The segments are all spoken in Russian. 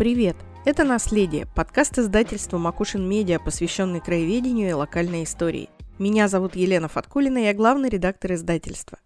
Привет! Это «Наследие» – подкаст издательства «Макушин Медиа», посвященный краеведению и локальной истории. Меня зовут Елена Фаткулина, я главный редактор издательства.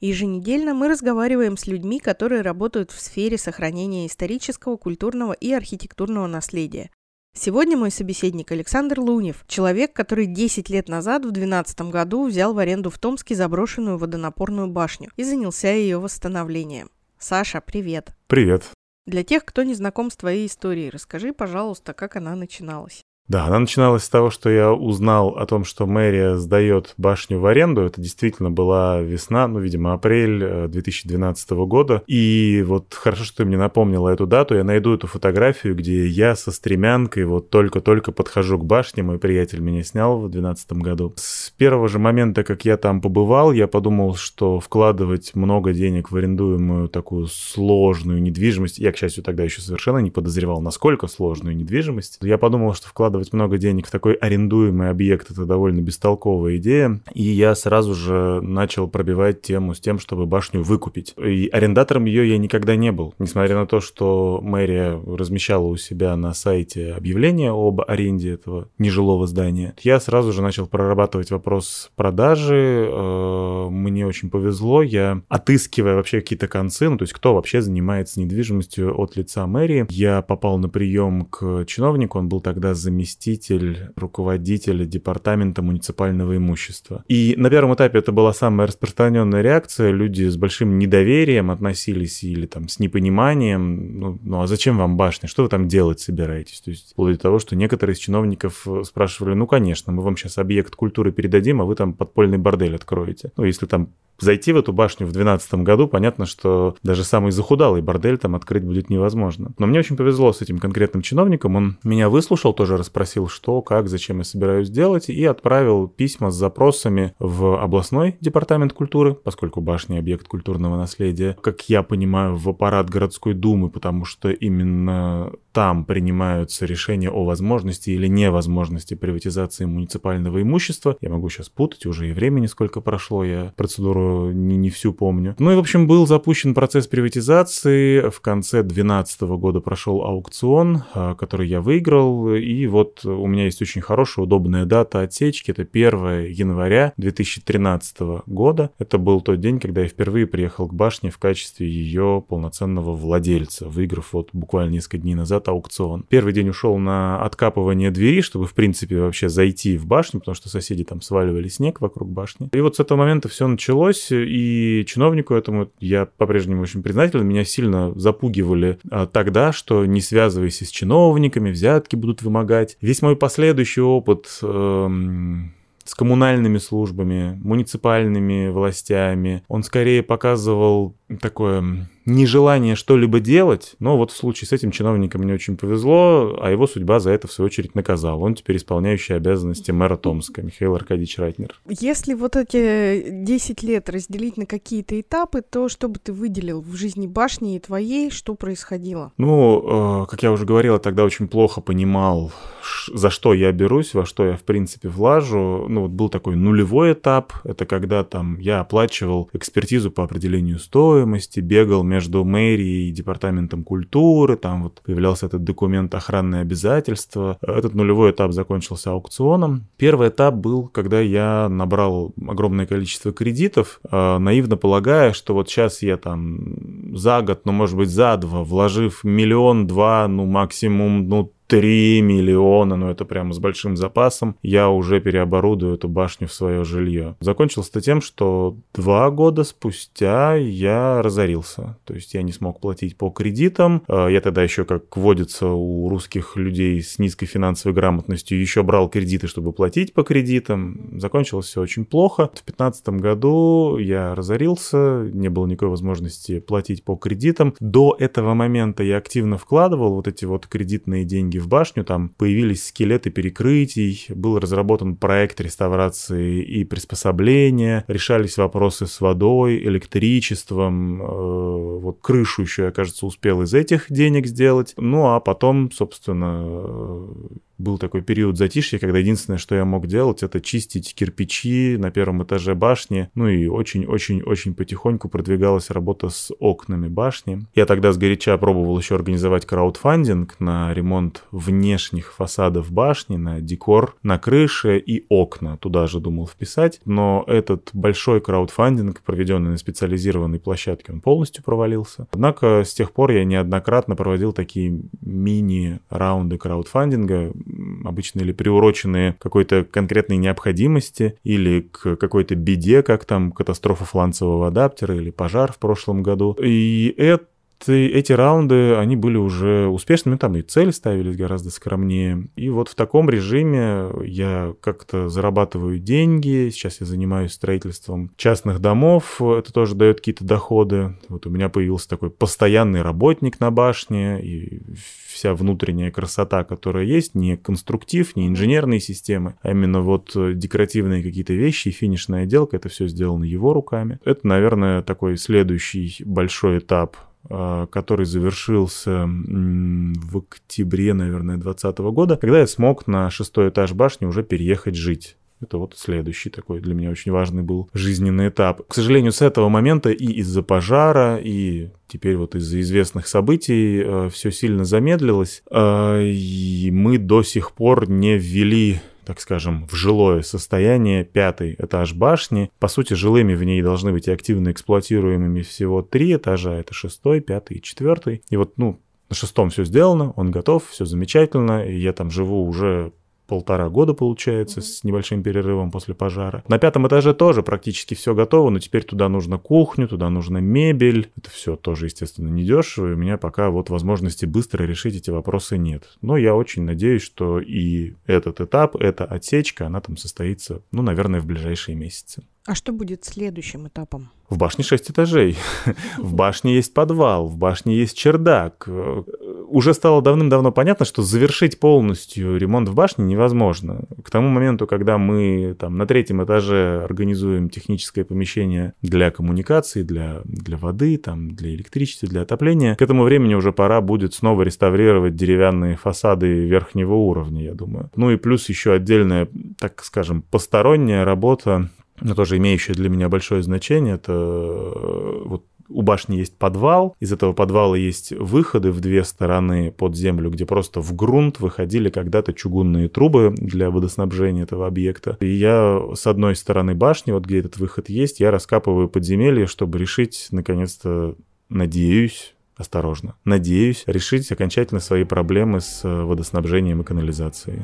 Еженедельно мы разговариваем с людьми, которые работают в сфере сохранения исторического, культурного и архитектурного наследия. Сегодня мой собеседник Александр Лунев, человек, который 10 лет назад, в 2012 году, взял в аренду в Томске заброшенную водонапорную башню и занялся ее восстановлением. Саша, привет. Привет. Для тех, кто не знаком с твоей историей, расскажи, пожалуйста, как она начиналась. Да, она начиналась с того, что я узнал о том, что мэрия сдает башню в аренду. Это действительно была весна, ну, видимо, апрель 2012 э, года. И вот хорошо, что ты мне напомнила эту дату. Я найду эту фотографию, где я со стремянкой вот только-только подхожу к башне. Мой приятель меня снял в 2012 году. С первого же момента, как я там побывал, я подумал, что вкладывать много денег в арендуемую такую сложную недвижимость, я, к счастью, тогда еще совершенно не подозревал, насколько сложную недвижимость. Я подумал, что вкладывать вкладывать много денег в такой арендуемый объект, это довольно бестолковая идея. И я сразу же начал пробивать тему с тем, чтобы башню выкупить. И арендатором ее я никогда не был. Несмотря на то, что мэрия размещала у себя на сайте объявление об аренде этого нежилого здания, я сразу же начал прорабатывать вопрос продажи. Э, мне очень повезло. Я, отыскивая вообще какие-то концы, ну то есть кто вообще занимается недвижимостью от лица мэрии, я попал на прием к чиновнику, он был тогда заместитель заместитель руководителя департамента муниципального имущества. И на первом этапе это была самая распространенная реакция. Люди с большим недоверием относились или там с непониманием. Ну, ну а зачем вам башня? Что вы там делать собираетесь? То есть вплоть до того, что некоторые из чиновников спрашивали, ну, конечно, мы вам сейчас объект культуры передадим, а вы там подпольный бордель откроете. Ну, если там зайти в эту башню в 2012 году, понятно, что даже самый захудалый бордель там открыть будет невозможно. Но мне очень повезло с этим конкретным чиновником. Он меня выслушал, тоже расспросил, что, как, зачем я собираюсь делать, и отправил письма с запросами в областной департамент культуры, поскольку башня объект культурного наследия, как я понимаю, в аппарат городской думы, потому что именно там принимаются решения о возможности или невозможности приватизации муниципального имущества. Я могу сейчас путать, уже и времени сколько прошло, я процедуру не, не всю помню. Ну и, в общем, был запущен процесс приватизации. В конце 2012 года прошел аукцион, а, который я выиграл. И вот у меня есть очень хорошая, удобная дата отсечки. Это 1 января 2013 года. Это был тот день, когда я впервые приехал к башне в качестве ее полноценного владельца, выиграв вот буквально несколько дней назад аукцион. Первый день ушел на откапывание двери, чтобы, в принципе, вообще зайти в башню, потому что соседи там сваливали снег вокруг башни. И вот с этого момента все началось и чиновнику этому я по-прежнему очень признателен. Меня сильно запугивали а, тогда, что не связывайся с чиновниками, взятки будут вымогать. Весь мой последующий опыт... Эм с коммунальными службами, муниципальными властями. Он скорее показывал такое нежелание что-либо делать, но вот в случае с этим чиновником мне очень повезло, а его судьба за это, в свою очередь, наказала. Он теперь исполняющий обязанности мэра Томска, Михаил Аркадьевич Райтнер. Если вот эти 10 лет разделить на какие-то этапы, то что бы ты выделил в жизни башни и твоей, что происходило? Ну, э, как я уже говорил, я тогда очень плохо понимал, за что я берусь, во что я, в принципе, влажу. Ну, вот был такой нулевой этап, это когда там я оплачивал экспертизу по определению стоимости, бегал между мэрией и департаментом культуры, там вот появлялся этот документ охранные обязательства. Этот нулевой этап закончился аукционом. Первый этап был, когда я набрал огромное количество кредитов, э, наивно полагая, что вот сейчас я там за год, ну, может быть, за два, вложив миллион-два, ну, максимум, ну, 3 миллиона, ну это прямо с большим запасом, я уже переоборудую эту башню в свое жилье. Закончилось это тем, что два года спустя я разорился. То есть я не смог платить по кредитам. А, я тогда еще, как водится у русских людей с низкой финансовой грамотностью, еще брал кредиты, чтобы платить по кредитам. Закончилось все очень плохо. В 2015 году я разорился, не было никакой возможности платить по кредитам. До этого момента я активно вкладывал вот эти вот кредитные деньги в башню, там появились скелеты перекрытий, был разработан проект реставрации и приспособления, решались вопросы с водой, электричеством, э, вот крышу еще я, кажется, успел из этих денег сделать. Ну, а потом, собственно, был такой период затишья, когда единственное, что я мог делать, это чистить кирпичи на первом этаже башни. Ну и очень-очень-очень потихоньку продвигалась работа с окнами башни. Я тогда сгоряча пробовал еще организовать краудфандинг на ремонт внешних фасадов башни, на декор на крыше и окна. Туда же думал вписать. Но этот большой краудфандинг, проведенный на специализированной площадке, он полностью провалился. Однако с тех пор я неоднократно проводил такие мини-раунды краудфандинга, обычно или приуроченные какой-то конкретной необходимости или к какой-то беде, как там катастрофа фланцевого адаптера или пожар в прошлом году. И это эти раунды, они были уже успешными, там и цели ставились гораздо скромнее. И вот в таком режиме я как-то зарабатываю деньги, сейчас я занимаюсь строительством частных домов, это тоже дает какие-то доходы. Вот у меня появился такой постоянный работник на башне, и вся внутренняя красота, которая есть, не конструктив, не инженерные системы, а именно вот декоративные какие-то вещи и финишная отделка, это все сделано его руками. Это, наверное, такой следующий большой этап который завершился в октябре, наверное, 2020 года, когда я смог на шестой этаж башни уже переехать жить. Это вот следующий такой для меня очень важный был жизненный этап. К сожалению, с этого момента и из-за пожара, и теперь вот из-за известных событий э, все сильно замедлилось. Э, и мы до сих пор не ввели так скажем, в жилое состояние пятый этаж башни. По сути, жилыми в ней должны быть и активно эксплуатируемыми всего три этажа. Это шестой, пятый и четвертый. И вот, ну, на шестом все сделано, он готов, все замечательно. И я там живу уже полтора года, получается, mm-hmm. с небольшим перерывом после пожара. На пятом этаже тоже практически все готово, но теперь туда нужно кухню, туда нужна мебель. Это все тоже, естественно, не дешево, и у меня пока вот возможности быстро решить эти вопросы нет. Но я очень надеюсь, что и этот этап, эта отсечка, она там состоится, ну, наверное, в ближайшие месяцы. А что будет следующим этапом? В башне 6 этажей. В башне есть подвал, в башне есть чердак. Уже стало давным-давно понятно, что завершить полностью ремонт в башне невозможно. К тому моменту, когда мы там на третьем этаже организуем техническое помещение для коммуникации, для, для воды, там, для электричества, для отопления, к этому времени уже пора будет снова реставрировать деревянные фасады верхнего уровня, я думаю. Ну и плюс еще отдельная, так скажем, посторонняя работа но тоже имеющее для меня большое значение, это э, вот у башни есть подвал, из этого подвала есть выходы в две стороны под землю, где просто в грунт выходили когда-то чугунные трубы для водоснабжения этого объекта. И я с одной стороны башни, вот где этот выход есть, я раскапываю подземелье, чтобы решить, наконец-то, надеюсь, осторожно, надеюсь, решить окончательно свои проблемы с э, водоснабжением и канализацией.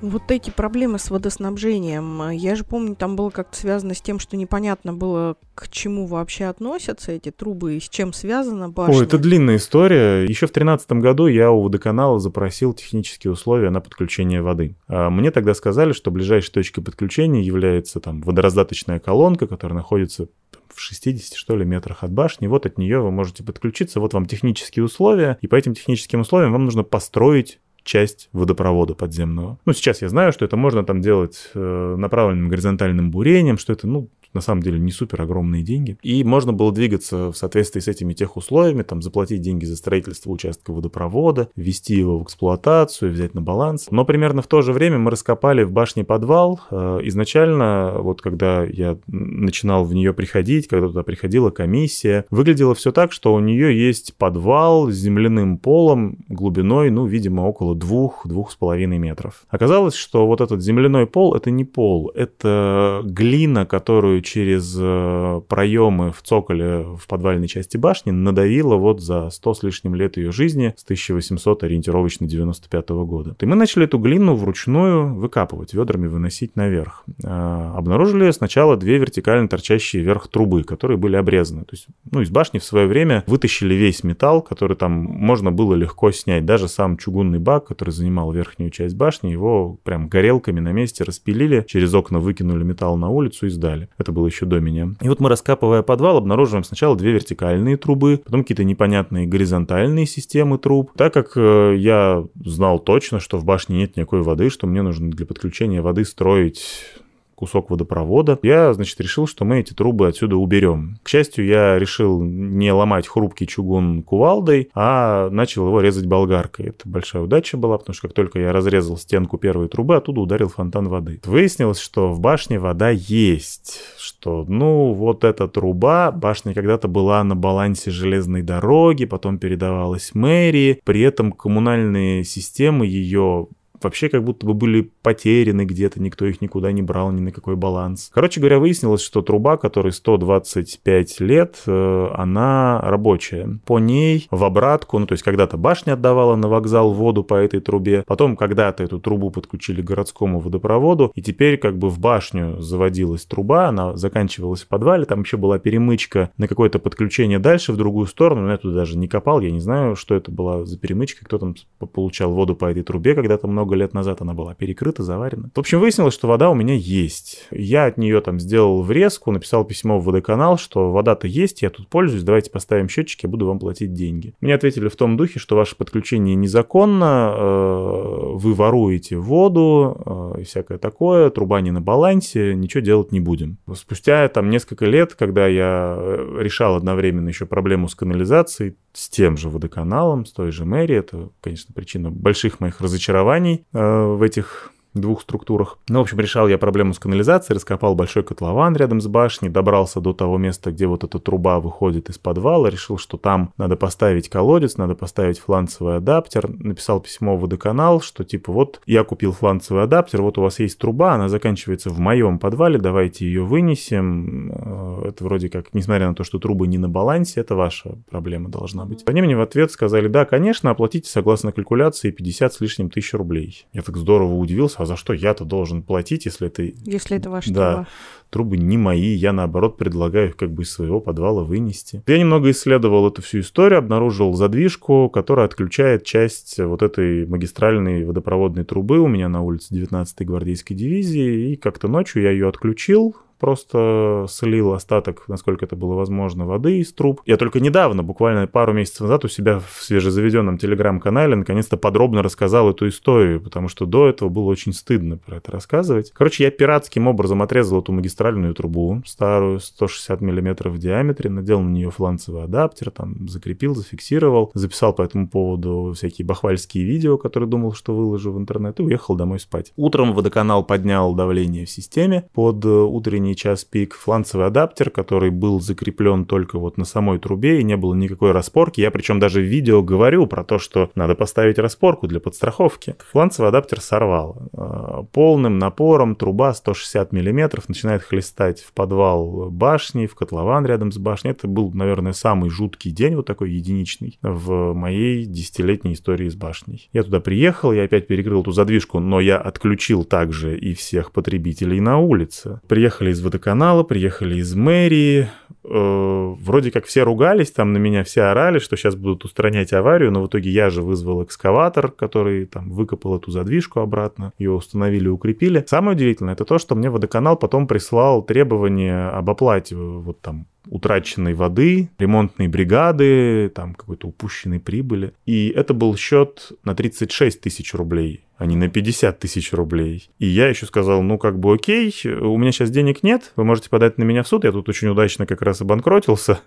Вот эти проблемы с водоснабжением, я же помню, там было как-то связано с тем, что непонятно было, к чему вообще относятся эти трубы и с чем связана башня. Ой, это длинная история. Еще в 2013 году я у водоканала запросил технические условия на подключение воды. А мне тогда сказали, что ближайшей точкой подключения является там водораздаточная колонка, которая находится в 60, что ли, метрах от башни. Вот от нее вы можете подключиться. Вот вам технические условия. И по этим техническим условиям вам нужно построить часть водопровода подземного. Ну, сейчас я знаю, что это можно там делать э, направленным горизонтальным бурением, что это, ну, на самом деле не супер огромные деньги. И можно было двигаться в соответствии с этими тех условиями, там заплатить деньги за строительство участка водопровода, ввести его в эксплуатацию, взять на баланс. Но примерно в то же время мы раскопали в башне подвал. Э, изначально, вот когда я начинал в нее приходить, когда туда приходила комиссия, выглядело все так, что у нее есть подвал с земляным полом глубиной, ну, видимо, около двух-двух с половиной метров. Оказалось, что вот этот земляной пол — это не пол, это глина, которую через э, проемы в цоколе в подвальной части башни надавила вот за 100 с лишним лет ее жизни с 1800 ориентировочно 95 года. И мы начали эту глину вручную выкапывать, ведрами выносить наверх. А, обнаружили сначала две вертикально торчащие вверх трубы, которые были обрезаны. То есть, ну, из башни в свое время вытащили весь металл, который там можно было легко снять. Даже сам чугунный бак, который занимал верхнюю часть башни, его прям горелками на месте распилили, через окна выкинули металл на улицу и сдали. Это это было еще до меня. И вот мы, раскапывая подвал, обнаруживаем сначала две вертикальные трубы, потом какие-то непонятные горизонтальные системы труб. Так как э, я знал точно, что в башне нет никакой воды, что мне нужно для подключения воды строить кусок водопровода. Я, значит, решил, что мы эти трубы отсюда уберем. К счастью, я решил не ломать хрупкий чугун кувалдой, а начал его резать болгаркой. Это большая удача была, потому что как только я разрезал стенку первой трубы, оттуда ударил фонтан воды. Выяснилось, что в башне вода есть, что, ну, вот эта труба, башня когда-то была на балансе железной дороги, потом передавалась мэрии, при этом коммунальные системы ее вообще как будто бы были потеряны где-то, никто их никуда не брал, ни на какой баланс. Короче говоря, выяснилось, что труба, которой 125 лет, э, она рабочая. По ней в обратку, ну то есть когда-то башня отдавала на вокзал воду по этой трубе, потом когда-то эту трубу подключили к городскому водопроводу, и теперь как бы в башню заводилась труба, она заканчивалась в подвале, там еще была перемычка на какое-то подключение дальше в другую сторону, но я туда даже не копал, я не знаю, что это была за перемычка, кто там получал воду по этой трубе, когда-то много лет назад она была перекрыта, заварена. В общем, выяснилось, что вода у меня есть. Я от нее там сделал врезку, написал письмо в водоканал, что вода-то есть, я тут пользуюсь, давайте поставим счетчик, я буду вам платить деньги. Мне ответили в том духе, что ваше подключение незаконно, э, вы воруете воду э, и всякое такое, труба не на балансе, ничего делать не будем. Спустя там несколько лет, когда я э, решал одновременно еще проблему с канализацией, с тем же водоканалом, с той же мэрией, это, конечно, причина больших моих разочарований, э, в этих двух структурах. Ну, в общем, решал я проблему с канализацией, раскопал большой котлован рядом с башней, добрался до того места, где вот эта труба выходит из подвала, решил, что там надо поставить колодец, надо поставить фланцевый адаптер, написал письмо в водоканал, что типа вот я купил фланцевый адаптер, вот у вас есть труба, она заканчивается в моем подвале, давайте ее вынесем. Э, это вроде как, несмотря на то, что трубы не на балансе, это ваша проблема должна быть. Они мне в ответ сказали, да, конечно, оплатите согласно калькуляции 50 с лишним тысяч рублей. Я так здорово удивился, а за что я-то должен платить, если это... Если это ваша да, труба. трубы не мои, я наоборот предлагаю их как бы из своего подвала вынести. Я немного исследовал эту всю историю, обнаружил задвижку, которая отключает часть вот этой магистральной водопроводной трубы у меня на улице 19-й гвардейской дивизии, и как-то ночью я ее отключил, просто слил остаток, насколько это было возможно, воды из труб. Я только недавно, буквально пару месяцев назад, у себя в свежезаведенном телеграм-канале наконец-то подробно рассказал эту историю, потому что до этого было очень стыдно про это рассказывать. Короче, я пиратским образом отрезал эту магистральную трубу, старую, 160 миллиметров в диаметре, надел на нее фланцевый адаптер, там закрепил, зафиксировал, записал по этому поводу всякие бахвальские видео, которые думал, что выложу в интернет, и уехал домой спать. Утром водоканал поднял давление в системе под утренний утренний час пик фланцевый адаптер, который был закреплен только вот на самой трубе и не было никакой распорки. Я причем даже в видео говорю про то, что надо поставить распорку для подстраховки. Фланцевый адаптер сорвал. А, полным напором труба 160 мм начинает хлестать в подвал башни, в котлован рядом с башней. Это был, наверное, самый жуткий день, вот такой единичный, в моей десятилетней истории с башней. Я туда приехал, я опять перекрыл эту задвижку, но я отключил также и всех потребителей на улице. Приехали водоканала, приехали из мэрии. Э, вроде как все ругались, там на меня все орали, что сейчас будут устранять аварию, но в итоге я же вызвал экскаватор, который там выкопал эту задвижку обратно, ее установили, укрепили. Самое удивительное это то, что мне водоканал потом прислал требования об оплате вот там утраченной воды, ремонтные бригады, там какой-то упущенной прибыли. И это был счет на 36 тысяч рублей а не на 50 тысяч рублей. И я еще сказал, ну как бы окей, у меня сейчас денег нет, вы можете подать на меня в суд, я тут очень удачно как раз обанкротился,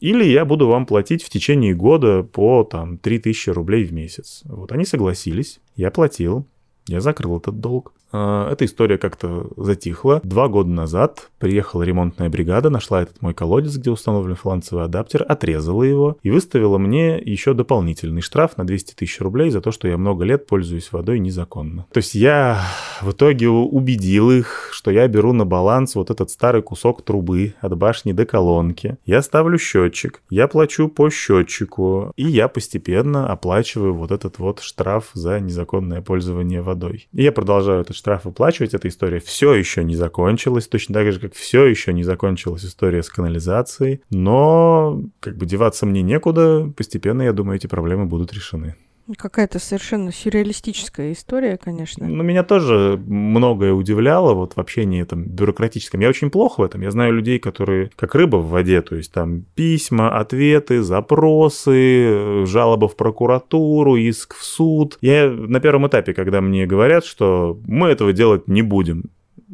или я буду вам платить в течение года по там 3 тысячи рублей в месяц. Вот они согласились, я платил, я закрыл этот долг. А, эта история как-то затихла. Два года назад приехала ремонтная бригада, нашла этот мой колодец, где установлен фланцевый адаптер, отрезала его и выставила мне еще дополнительный штраф на 200 тысяч рублей за то, что я много лет пользуюсь водой незаконно. То есть я в итоге убедил их, что я беру на баланс вот этот старый кусок трубы от башни до колонки. Я ставлю счетчик, я плачу по счетчику, и я постепенно оплачиваю вот этот вот штраф за незаконное пользование водой. И я продолжаю этот штраф выплачивать, эта история все еще не закончилась, точно так же, как все еще не закончилась история с канализацией, но как бы деваться мне некуда, постепенно, я думаю, эти проблемы будут решены. Какая-то совершенно сюрреалистическая история, конечно. Ну, меня тоже многое удивляло вот в общении там бюрократическом. Я очень плохо в этом. Я знаю людей, которые как рыба в воде, то есть там письма, ответы, запросы, жалоба в прокуратуру, иск в суд. Я на первом этапе, когда мне говорят, что мы этого делать не будем,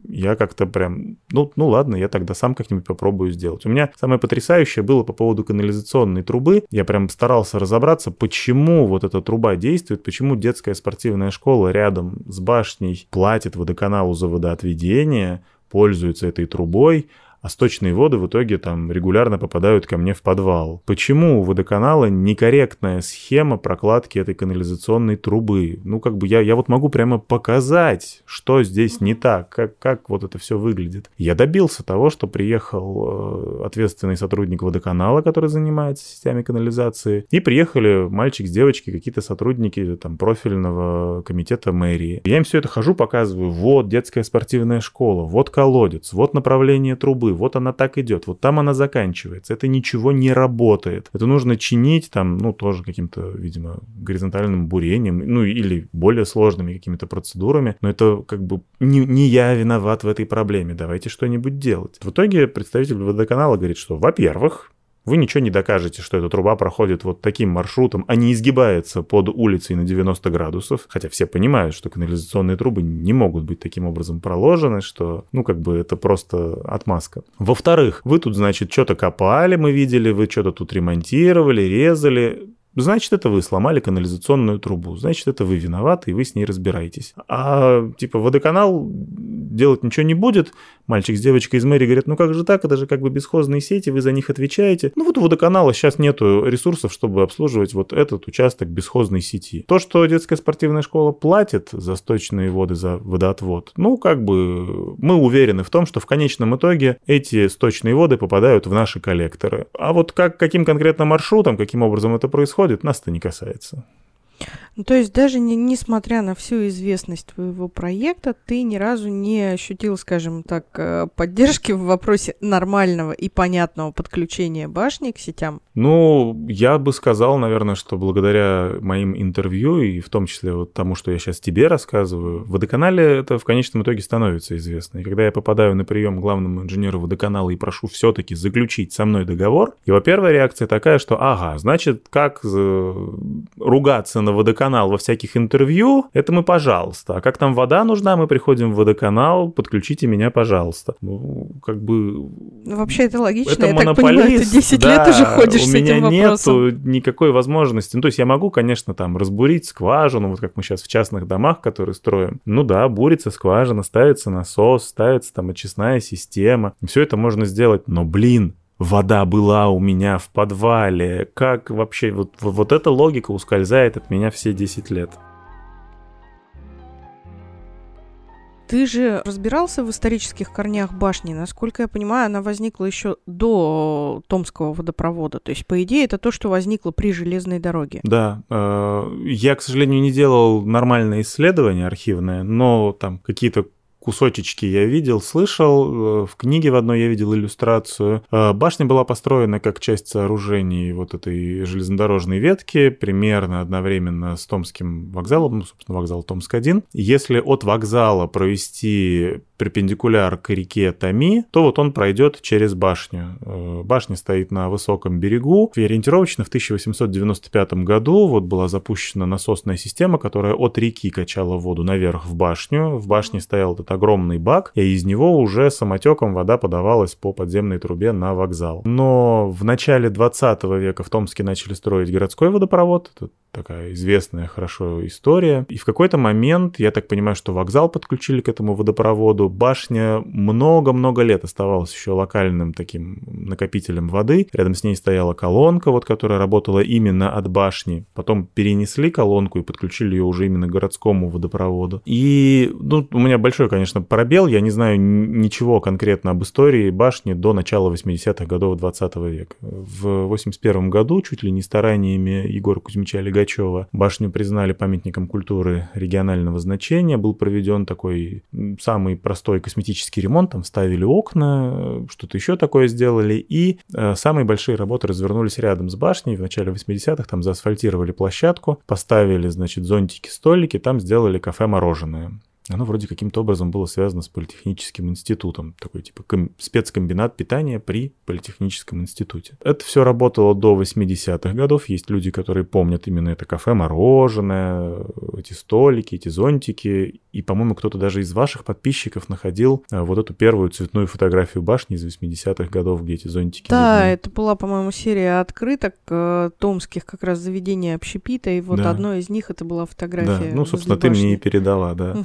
я как-то прям, ну, ну ладно, я тогда сам как-нибудь попробую сделать. У меня самое потрясающее было по поводу канализационной трубы. Я прям старался разобраться, почему вот эта труба действует, почему детская спортивная школа рядом с башней платит водоканалу за водоотведение, пользуется этой трубой, а сточные воды в итоге там регулярно попадают ко мне в подвал. Почему у водоканала некорректная схема прокладки этой канализационной трубы? Ну, как бы я, я вот могу прямо показать, что здесь не так, как, как вот это все выглядит. Я добился того, что приехал э, ответственный сотрудник водоканала, который занимается системами канализации, и приехали мальчик с девочкой, какие-то сотрудники там профильного комитета мэрии. Я им все это хожу, показываю, вот детская спортивная школа, вот колодец, вот направление трубы, вот она так идет, вот там она заканчивается. Это ничего не работает. Это нужно чинить там, ну, тоже каким-то, видимо, горизонтальным бурением, ну, или более сложными какими-то процедурами. Но это как бы не, не я виноват в этой проблеме. Давайте что-нибудь делать. В итоге представитель водоканала говорит, что, во-первых, вы ничего не докажете, что эта труба проходит вот таким маршрутом, а не изгибается под улицей на 90 градусов. Хотя все понимают, что канализационные трубы не могут быть таким образом проложены, что, ну, как бы это просто отмазка. Во-вторых, вы тут, значит, что-то копали, мы видели, вы что-то тут ремонтировали, резали. Значит, это вы сломали канализационную трубу. Значит, это вы виноваты, и вы с ней разбираетесь. А, типа, водоканал делать ничего не будет. Мальчик с девочкой из мэрии говорят, ну как же так, это же как бы бесхозные сети, вы за них отвечаете. Ну вот у водоканала сейчас нету ресурсов, чтобы обслуживать вот этот участок бесхозной сети. То, что детская спортивная школа платит за сточные воды, за водоотвод, ну как бы мы уверены в том, что в конечном итоге эти сточные воды попадают в наши коллекторы. А вот как, каким конкретно маршрутом, каким образом это происходит, нас это не касается. Ну, то есть даже не, несмотря на всю известность твоего проекта, ты ни разу не ощутил, скажем так, э, поддержки в вопросе нормального и понятного подключения башни к сетям? Ну, я бы сказал, наверное, что благодаря моим интервью и в том числе вот тому, что я сейчас тебе рассказываю, в водоканале это в конечном итоге становится известно. И когда я попадаю на прием к главному инженеру водоканала и прошу все-таки заключить со мной договор, его первая реакция такая, что ага, значит, как ругаться на водоканал во всяких интервью, это мы, пожалуйста. А как там вода нужна, мы приходим в водоканал, подключите меня, пожалуйста. Ну, как бы... Ну, вообще это логично, это я монополист, так понимаю, ты 10 да, лет уже ходишь с этим вопросом. У меня нету никакой возможности. Ну, то есть я могу, конечно, там разбурить скважину, вот как мы сейчас в частных домах, которые строим. Ну да, бурится скважина, ставится насос, ставится там очистная система. Все это можно сделать, но, блин, вода была у меня в подвале. Как вообще, вот, вот эта логика ускользает от меня все 10 лет. Ты же разбирался в исторических корнях башни. Насколько я понимаю, она возникла еще до Томского водопровода. То есть, по идее, это то, что возникло при железной дороге. Да. Э, я, к сожалению, не делал нормальное исследование архивное, но там какие-то кусочечки я видел, слышал. Э, в книге в одной я видел иллюстрацию. Э, башня была построена как часть сооружений вот этой железнодорожной ветки, примерно одновременно с Томским вокзалом, ну, собственно, вокзал Томск-1. Если от вокзала провести перпендикуляр к реке Тами, то вот он пройдет через башню. Э, башня стоит на высоком берегу. И ориентировочно в 1895 году вот была запущена насосная система, которая от реки качала воду наверх в башню. В башне стоял этот огромный бак, и из него уже самотеком вода подавалась по подземной трубе на вокзал. Но в начале 20 века в Томске начали строить городской водопровод. Это такая известная хорошо история. И в какой-то момент, я так понимаю, что вокзал подключили к этому водопроводу. Башня много-много лет оставалась еще локальным таким накопителем воды. Рядом с ней стояла колонка, вот, которая работала именно от башни. Потом перенесли колонку и подключили ее уже именно к городскому водопроводу. И ну, у меня большой, конечно, пробел. Я не знаю ничего конкретно об истории башни до начала 80-х годов 20 века. В 81 году, чуть ли не стараниями Егора Кузьмича Легачева, Пугачева. Башню признали памятником культуры регионального значения. Был проведен такой самый простой косметический ремонт. Там ставили окна, что-то еще такое сделали. И э, самые большие работы развернулись рядом с башней. В начале 80-х там заасфальтировали площадку, поставили, значит, зонтики, столики, там сделали кафе-мороженое. Оно вроде каким-то образом было связано с политехническим институтом. Такой типа ком- спецкомбинат питания при политехническом институте. Это все работало до 80-х годов. Есть люди, которые помнят именно это кафе, мороженое, эти столики, эти зонтики. И, по-моему, кто-то даже из ваших подписчиков находил а, вот эту первую цветную фотографию башни из 80-х годов, где эти зонтики. Да, видны. это была, по-моему, серия открыток э, томских как раз заведений общепита, и вот да. одно из них это была фотография. Да, ну, собственно, ты мне и передала, да. Угу.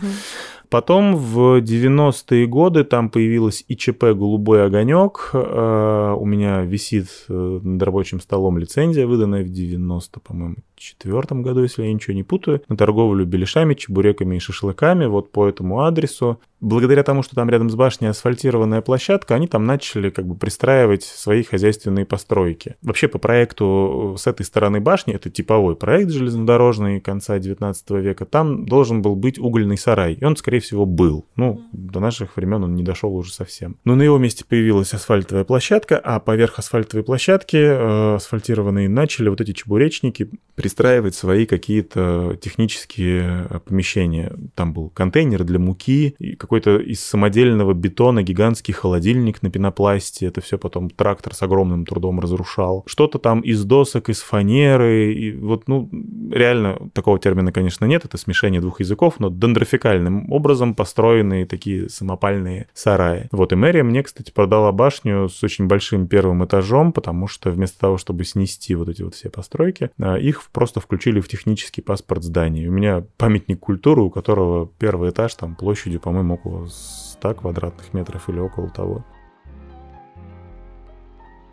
Потом в 90-е годы там появилась ИЧП «Голубой огонек». Э, у меня висит э, над рабочим столом лицензия, выданная в 90, по-моему, четвертом году, если я ничего не путаю, на торговлю беляшами, чебуреками и шашлыками, вот по этому адресу. Благодаря тому, что там рядом с башней асфальтированная площадка, они там начали как бы пристраивать свои хозяйственные постройки. Вообще по проекту с этой стороны башни, это типовой проект железнодорожный конца 19 века, там должен был быть угольный сарай, и он, скорее всего, был. Ну, до наших времен он не дошел уже совсем. Но на его месте появилась асфальтовая площадка, а поверх асфальтовой площадки э, асфальтированные начали вот эти чебуречники пристраивать свои какие-то технические э, помещения. Там был контейнер для муки, какой-то из самодельного бетона гигантский холодильник на пенопласте. Это все потом трактор с огромным трудом разрушал. Что-то там из досок, из фанеры. И вот, ну, реально, такого термина, конечно, нет. Это смешение двух языков, но дендрофикальным образом построенные такие самопальные сараи. Вот, и мэрия мне, кстати, продала башню с очень большим первым этажом, потому что вместо того, чтобы снести вот эти вот все постройки, а, их просто включили в технический паспорт здания. У меня памятник культуры, у которого первый этаж там площадью, по-моему, около 100 квадратных метров или около того.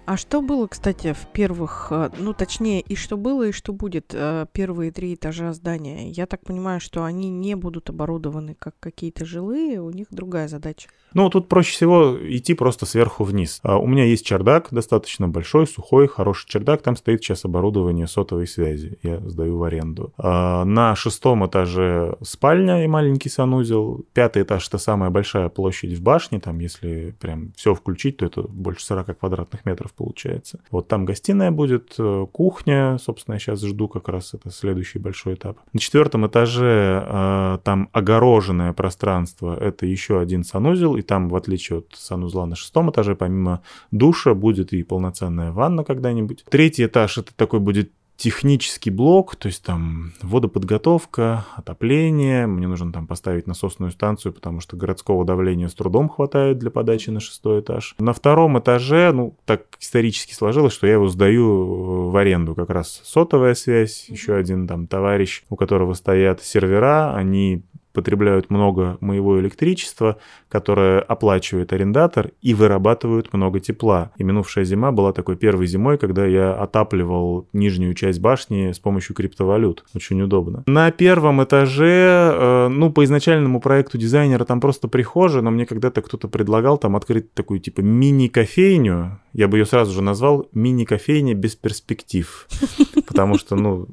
А что было, кстати, в первых, э, ну, точнее, и что было, и что будет э, первые три этажа здания? Я так понимаю, что они не будут оборудованы как какие-то жилые, у них другая задача. Ну, тут проще всего идти просто сверху вниз. А у меня есть чердак, достаточно большой, сухой, хороший чердак. Там стоит сейчас оборудование сотовой связи. Я сдаю в аренду. А на шестом этаже спальня и маленький санузел. Пятый этаж — это самая большая площадь в башне. Там, если прям все включить, то это больше 40 квадратных метров получается. Вот там гостиная будет, э, кухня. Собственно, я сейчас жду как раз это следующий большой этап. На четвертом этаже э, там огороженное пространство. Это еще один санузел и там, в отличие от санузла на шестом этаже, помимо душа будет и полноценная ванна когда-нибудь. Третий этаж это такой будет технический блок, то есть там водоподготовка, отопление, мне нужно там поставить насосную станцию, потому что городского давления с трудом хватает для подачи на шестой этаж. На втором этаже, ну, так исторически сложилось, что я его сдаю в аренду, как раз сотовая связь, еще один там товарищ, у которого стоят сервера, они потребляют много моего электричества, которое оплачивает арендатор, и вырабатывают много тепла. И минувшая зима была такой первой зимой, когда я отапливал нижнюю часть башни с помощью криптовалют. Очень удобно. На первом этаже, э, ну, по изначальному проекту дизайнера там просто прихожая, но мне когда-то кто-то предлагал там открыть такую типа мини-кофейню. Я бы ее сразу же назвал мини-кофейня без перспектив. Потому что, ну,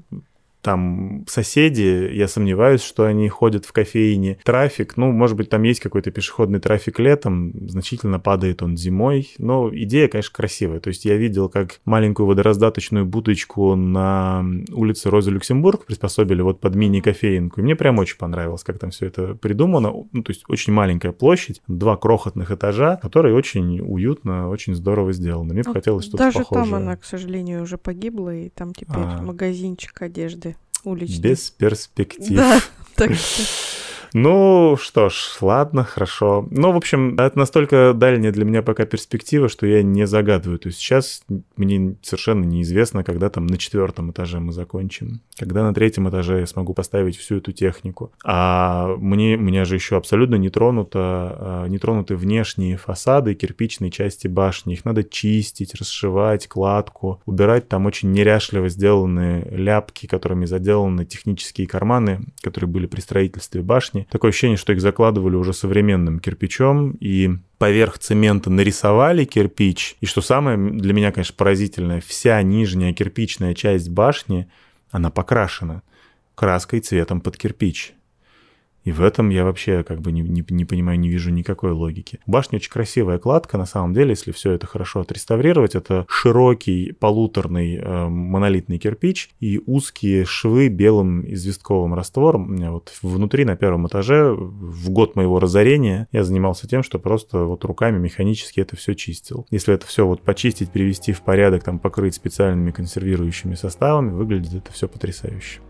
там соседи, я сомневаюсь, что они ходят в кофейне. Трафик, ну, может быть, там есть какой-то пешеходный трафик летом, значительно падает он зимой, но идея, конечно, красивая. То есть я видел, как маленькую водораздаточную будочку на улице Розы Люксембург приспособили вот под мини-кофейнку, и мне прям очень понравилось, как там все это придумано. Ну, то есть очень маленькая площадь, два крохотных этажа, которые очень уютно, очень здорово сделаны. Мне бы хотелось что-то Даже похожее. там она, к сожалению, уже погибла, и там теперь а. магазинчик одежды уличный. Без перспектив. Да, так что... Ну что ж, ладно, хорошо. Ну, в общем, это настолько дальняя для меня пока перспектива, что я не загадываю. То есть сейчас мне совершенно неизвестно, когда там на четвертом этаже мы закончим, когда на третьем этаже я смогу поставить всю эту технику. А мне, у меня же еще абсолютно не, тронуто, а, не тронуты внешние фасады кирпичной части башни. Их надо чистить, расшивать, кладку, убирать там очень неряшливо сделанные ляпки, которыми заделаны технические карманы, которые были при строительстве башни. Такое ощущение, что их закладывали уже современным кирпичом, и поверх цемента нарисовали кирпич. И что самое для меня, конечно, поразительное, вся нижняя кирпичная часть башни, она покрашена краской цветом под кирпич. И в этом я вообще как бы не, не, не понимаю, не вижу никакой логики. Башня очень красивая кладка, на самом деле, если все это хорошо отреставрировать. Это широкий полуторный э, монолитный кирпич и узкие швы белым известковым раствором. Вот внутри, на первом этаже, в год моего разорения, я занимался тем, что просто вот руками механически это все чистил. Если это все вот почистить, привести в порядок, там покрыть специальными консервирующими составами, выглядит это все потрясающе.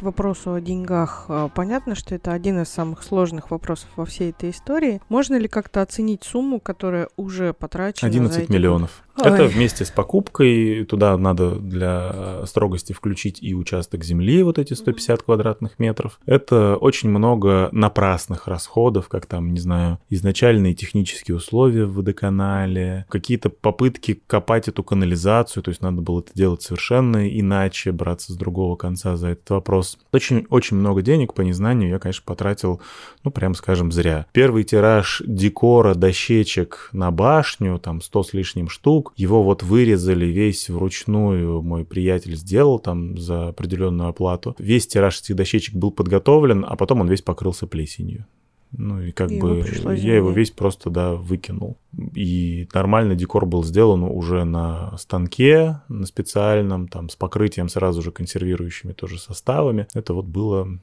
К вопросу о деньгах. А, понятно, что это один из самых сложных вопросов во всей этой истории. Можно ли как-то оценить сумму, которая уже потрачена? 11 миллионов. Ой. Это вместе с покупкой. Туда надо для строгости включить и участок земли, вот эти 150 квадратных метров. Это очень много напрасных расходов, как там, не знаю, изначальные технические условия в водоканале, какие-то попытки копать эту канализацию, то есть надо было это делать совершенно иначе, браться с другого конца за этот вопрос. Очень-очень много денег по незнанию я, конечно, потратил, ну, прям скажем, зря. Первый тираж декора, дощечек на башню, там 100 с лишним штук, его вот вырезали весь вручную, мой приятель сделал там за определенную оплату. Весь тираж этих дощечек был подготовлен, а потом он весь покрылся плесенью. Ну и как и бы я его весь просто, да, выкинул. И нормально декор был сделан уже на станке, на специальном, там, с покрытием сразу же консервирующими тоже составами. Это вот было, ну,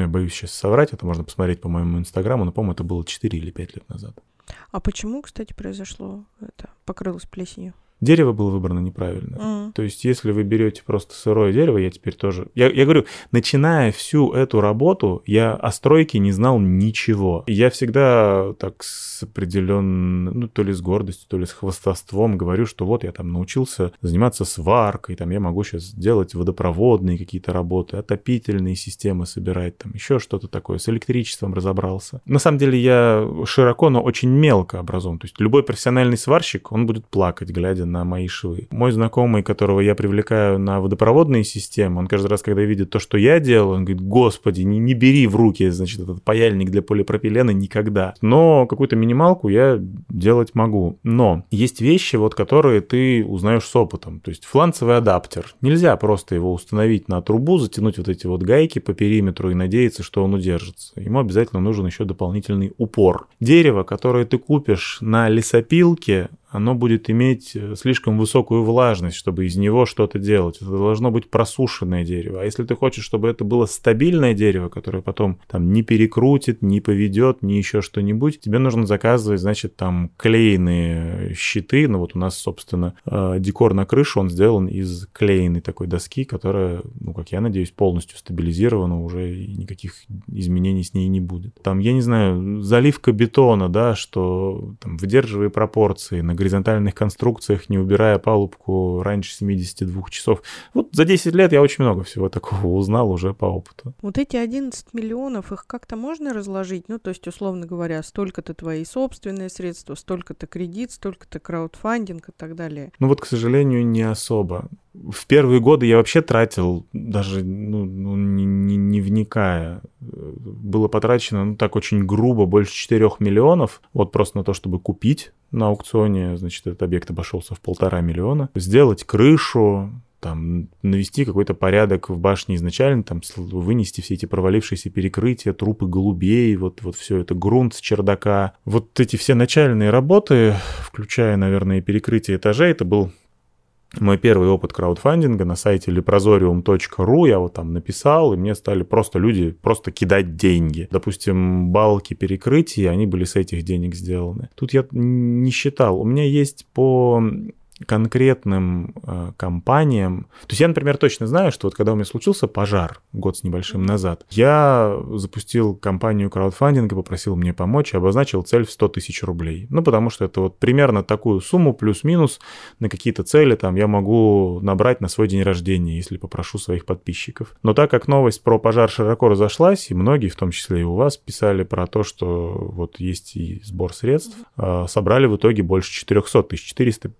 я боюсь сейчас соврать, это можно посмотреть по моему инстаграму, но, по-моему, это было 4 или 5 лет назад. А почему, кстати, произошло это? Покрылось плесенью? Дерево было выбрано неправильно. Mm. То есть, если вы берете просто сырое дерево, я теперь тоже... Я, я говорю, начиная всю эту работу, я о стройке не знал ничего. Я всегда так с определенным, ну, то ли с гордостью, то ли с хвостовством говорю, что вот я там научился заниматься сваркой, там я могу сейчас делать водопроводные какие-то работы, отопительные системы собирать, там еще что-то такое, с электричеством разобрался. На самом деле я широко, но очень мелко образован. То есть любой профессиональный сварщик, он будет плакать, глядя на мои швы. Мой знакомый, которого я привлекаю на водопроводные системы, он каждый раз, когда видит то, что я делаю, он говорит, господи, не, не бери в руки, значит, этот паяльник для полипропилена никогда. Но какую-то минималку я делать могу. Но есть вещи, вот, которые ты узнаешь с опытом. То есть фланцевый адаптер. Нельзя просто его установить на трубу, затянуть вот эти вот гайки по периметру и надеяться, что он удержится. Ему обязательно нужен еще дополнительный упор. Дерево, которое ты купишь на лесопилке, оно будет иметь э, слишком высокую влажность, чтобы из него что-то делать. Это должно быть просушенное дерево. А если ты хочешь, чтобы это было стабильное дерево, которое потом там не перекрутит, не поведет, не еще что-нибудь, тебе нужно заказывать, значит, там клееные щиты. Ну вот у нас, собственно, э, декор на крышу, он сделан из клееной такой доски, которая, ну, как я надеюсь, полностью стабилизирована, уже никаких изменений с ней не будет. Там, я не знаю, заливка бетона, да, что там выдерживая пропорции, на горизонтальных конструкциях, не убирая палубку раньше 72 часов. Вот за 10 лет я очень много всего такого узнал уже по опыту. Вот эти 11 миллионов, их как-то можно разложить? Ну, то есть, условно говоря, столько-то твои собственные средства, столько-то кредит, столько-то краудфандинг и так далее. Ну вот, к сожалению, не особо. В первые годы я вообще тратил, даже ну, ну, не, не, не вникая. Было потрачено, ну так очень грубо, больше 4 миллионов, вот просто на то, чтобы купить на аукционе, значит, этот объект обошелся в полтора миллиона. Сделать крышу, там, навести какой-то порядок в башне изначально, там, вынести все эти провалившиеся перекрытия, трупы голубей, вот, вот все это, грунт с чердака. Вот эти все начальные работы, включая, наверное, перекрытие этажей, это был мой первый опыт краудфандинга на сайте leprozorium.ru, я вот там написал, и мне стали просто люди просто кидать деньги. Допустим, балки перекрытия, они были с этих денег сделаны. Тут я не считал. У меня есть по конкретным э, компаниям. То есть я, например, точно знаю, что вот когда у меня случился пожар год с небольшим назад, я запустил компанию краудфандинга, попросил мне помочь и обозначил цель в 100 тысяч рублей. Ну, потому что это вот примерно такую сумму плюс-минус на какие-то цели там я могу набрать на свой день рождения, если попрошу своих подписчиков. Но так как новость про пожар широко разошлась, и многие, в том числе и у вас, писали про то, что вот есть и сбор средств, э, собрали в итоге больше 400 тысяч, 400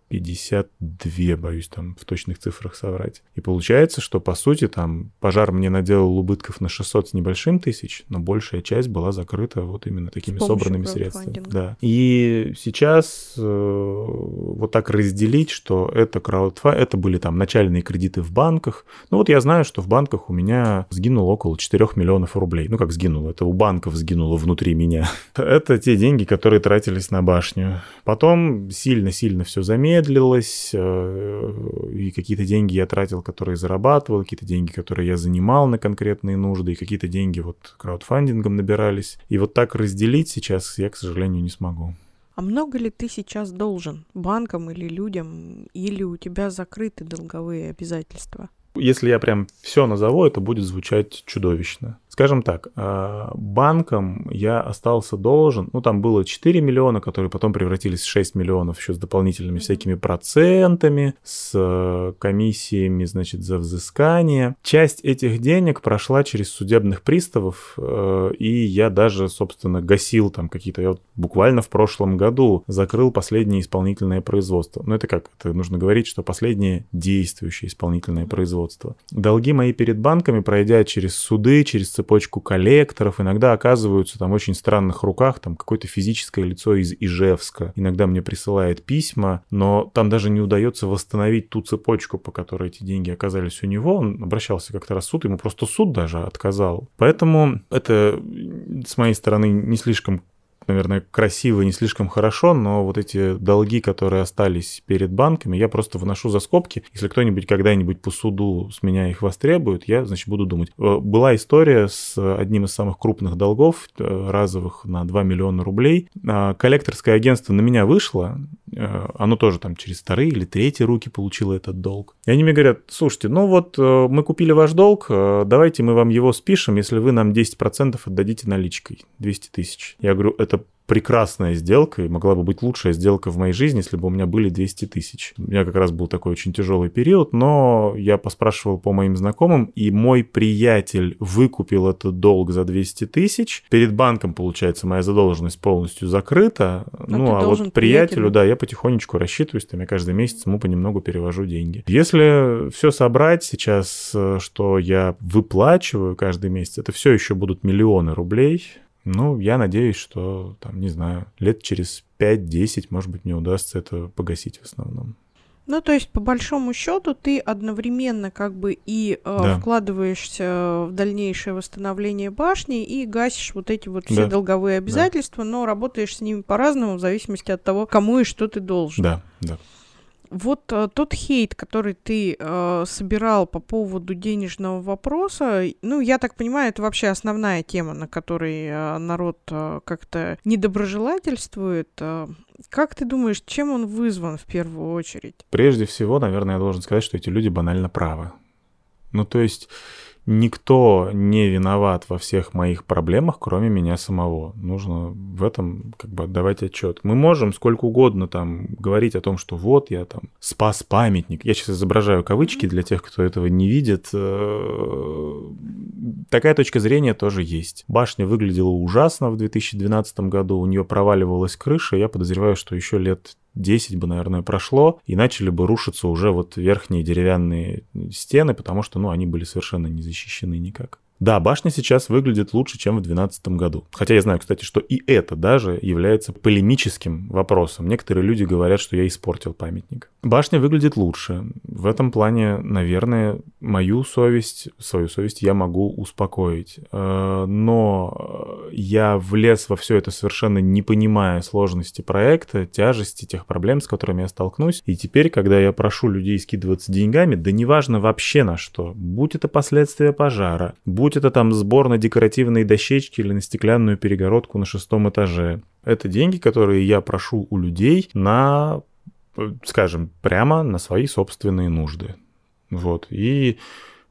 52, боюсь там в точных цифрах соврать. И получается, что по сути там пожар мне наделал убытков на 600 с небольшим тысяч, но большая часть была закрыта вот именно такими собранными средствами. Да. И сейчас э, вот так разделить, что это краудфа, это были там начальные кредиты в банках. Ну вот я знаю, что в банках у меня сгинуло около 4 миллионов рублей. Ну как сгинуло, это у банков сгинуло внутри меня. это те деньги, которые тратились на башню. Потом сильно-сильно все замедлилось, э, и какие-то деньги я тратил, которые зарабатывал, какие-то деньги, которые я занимал на конкретные нужды, и какие-то деньги вот краудфандингом набирались. И вот так разделить сейчас я, к сожалению, не смогу. А много ли ты сейчас должен банкам или людям, или у тебя закрыты долговые обязательства? Если я прям все назову, это будет звучать чудовищно. Скажем так, а, банкам я остался должен, ну там было 4 миллиона, которые потом превратились в 6 миллионов еще с дополнительными всякими процентами, с э, комиссиями, значит, за взыскание. Часть этих денег прошла через судебных приставов, э, и я даже, собственно, гасил там какие-то, я вот буквально в прошлом году закрыл последнее исполнительное производство. Ну это как, это нужно говорить, что последнее действующее исполнительное производство. Долги мои перед банками, пройдя через суды, через цепочку коллекторов, иногда оказываются там в очень странных руках, там какое-то физическое лицо из Ижевска иногда мне присылает письма, но там даже не удается восстановить ту цепочку, по которой эти деньги оказались у него. Он обращался как-то раз в суд, ему просто суд даже отказал. Поэтому это с моей стороны не слишком наверное, красиво, не слишком хорошо, но вот эти долги, которые остались перед банками, я просто выношу за скобки. Если кто-нибудь когда-нибудь по суду с меня их востребует, я, значит, буду думать. Э, была история с одним из самых крупных долгов, э, разовых на 2 миллиона рублей. А, коллекторское агентство на меня вышло, э, оно тоже там через вторые или третьи руки получило этот долг. И они мне говорят, слушайте, ну вот мы купили ваш долг, давайте мы вам его спишем, если вы нам 10% отдадите наличкой, 200 тысяч. Я говорю, это прекрасная сделка, и могла бы быть лучшая сделка в моей жизни, если бы у меня были 200 тысяч. У меня как раз был такой очень тяжелый период, но я поспрашивал по моим знакомым, и мой приятель выкупил этот долг за 200 тысяч. Перед банком, получается, моя задолженность полностью закрыта. А ну, а вот приятелю, приятелю, да, я потихонечку рассчитываюсь, там я каждый месяц ему понемногу перевожу деньги. Если все собрать сейчас, э, что я выплачиваю каждый месяц, это все еще будут миллионы рублей. Ну, я надеюсь, что, там, не знаю, лет через 5-10, может быть, мне удастся это погасить в основном. Ну, то есть, по большому счету, ты одновременно как бы и э, да. вкладываешься в дальнейшее восстановление башни и гасишь вот эти вот все да. долговые обязательства, да. но работаешь с ними по-разному в зависимости от того, кому и что ты должен. Да, да. Вот э, тот хейт, который ты э, собирал по поводу денежного вопроса, ну, я так понимаю, это вообще основная тема, на которой э, народ э, как-то недоброжелательствует. Э, как ты думаешь, чем он вызван в первую очередь? Прежде всего, наверное, я должен сказать, что эти люди банально правы. Ну, то есть никто не виноват во всех моих проблемах, кроме меня самого. Нужно в этом как бы отдавать отчет. Мы можем сколько угодно там говорить о том, что вот я там спас памятник. Я сейчас изображаю кавычки для тех, кто этого не видит. Э, такая точка зрения тоже есть. Башня выглядела ужасно в 2012 году, у нее проваливалась крыша. Я подозреваю, что еще лет 10 бы, наверное, прошло, и начали бы рушиться уже вот верхние деревянные стены, потому что, ну, они были совершенно не защищены никак. Да, башня сейчас выглядит лучше, чем в 2012 году. Хотя я знаю, кстати, что и это даже является полемическим вопросом. Некоторые люди говорят, что я испортил памятник. Башня выглядит лучше. В этом плане, наверное, мою совесть, свою совесть я могу успокоить. Э, но я влез во все это совершенно не понимая сложности проекта, тяжести тех проблем, с которыми я столкнусь. И теперь, когда я прошу людей скидываться деньгами, да неважно вообще на что, будь это последствия пожара, будь это там сбор на декоративные дощечки или на стеклянную перегородку на шестом этаже. Это деньги, которые я прошу у людей на, скажем, прямо на свои собственные нужды. Вот. И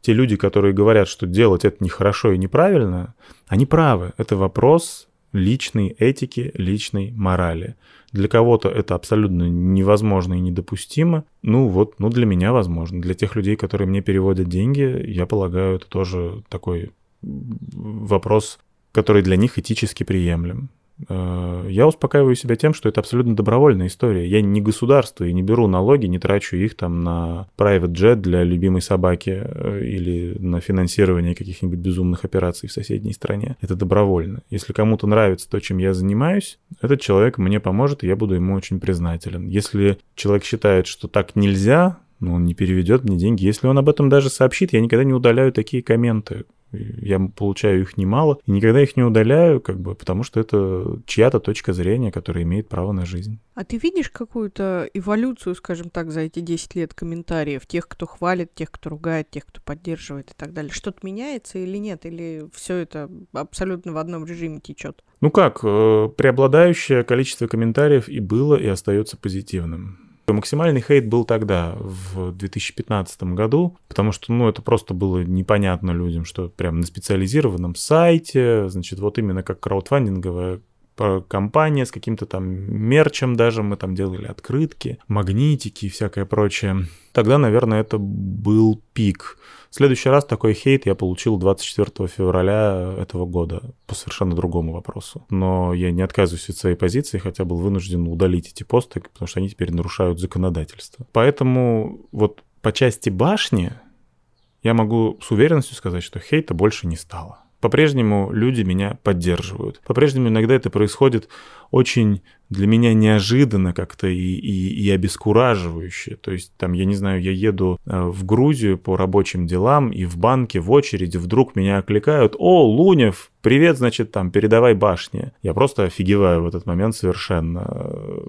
те люди, которые говорят, что делать это нехорошо и неправильно, они правы. Это вопрос личной этики, личной морали. Для кого-то это абсолютно невозможно и недопустимо. Ну вот, ну для меня возможно. Для тех людей, которые мне переводят деньги, я полагаю, это тоже такой вопрос, который для них этически приемлем. Э, я успокаиваю себя тем, что это абсолютно добровольная история. Я не государство и не беру налоги, не трачу их там на private jet для любимой собаки э, или на финансирование каких-нибудь безумных операций в соседней стране. Это добровольно. Если кому-то нравится то, чем я занимаюсь, этот человек мне поможет, и я буду ему очень признателен. Если человек считает, что так нельзя, он не переведет мне деньги. Если он об этом даже сообщит, я никогда не удаляю такие комменты. Я получаю их немало и никогда их не удаляю, как бы, потому что это чья-то точка зрения, которая имеет право на жизнь. А ты видишь какую-то эволюцию, скажем так, за эти 10 лет комментариев? Тех, кто хвалит, тех, кто ругает, тех, кто поддерживает и так далее. Что-то меняется или нет? Или все это абсолютно в одном режиме течет? Ну как, э, преобладающее количество комментариев и было, и остается позитивным. Максимальный хейт был тогда, в 2015 году, потому что, ну, это просто было непонятно людям, что прям на специализированном сайте, значит, вот именно как краудфандинговая компания с каким-то там мерчем даже, мы там делали открытки, магнитики и всякое прочее. Тогда, наверное, это был пик. В следующий раз такой хейт я получил 24 февраля этого года по совершенно другому вопросу. Но я не отказываюсь от своей позиции, хотя был вынужден удалить эти посты, потому что они теперь нарушают законодательство. Поэтому вот по части башни я могу с уверенностью сказать, что хейта больше не стало. По-прежнему люди меня поддерживают. По-прежнему иногда это происходит очень для меня неожиданно как-то и, и, и обескураживающе. То есть там, я не знаю, я еду э, в Грузию по рабочим делам, и в банке в очереди вдруг меня окликают, о, Лунев, привет, значит, там, передавай башни. Я просто офигеваю в этот момент совершенно.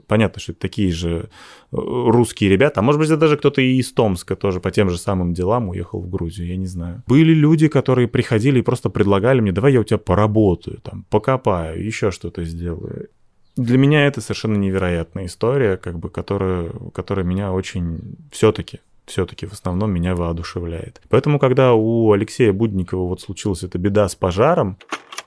Понятно, что это такие же э, русские ребята, а может быть, это даже кто-то и из Томска тоже по тем же самым делам уехал в Грузию, я не знаю. Были люди, которые приходили и просто предлагали мне, давай я у тебя поработаю, там, покопаю, еще что-то сделаю. Для меня это совершенно невероятная история, как бы, которая, которая меня очень все-таки все-таки в основном меня воодушевляет. Поэтому, когда у Алексея Будникова вот случилась эта беда с пожаром,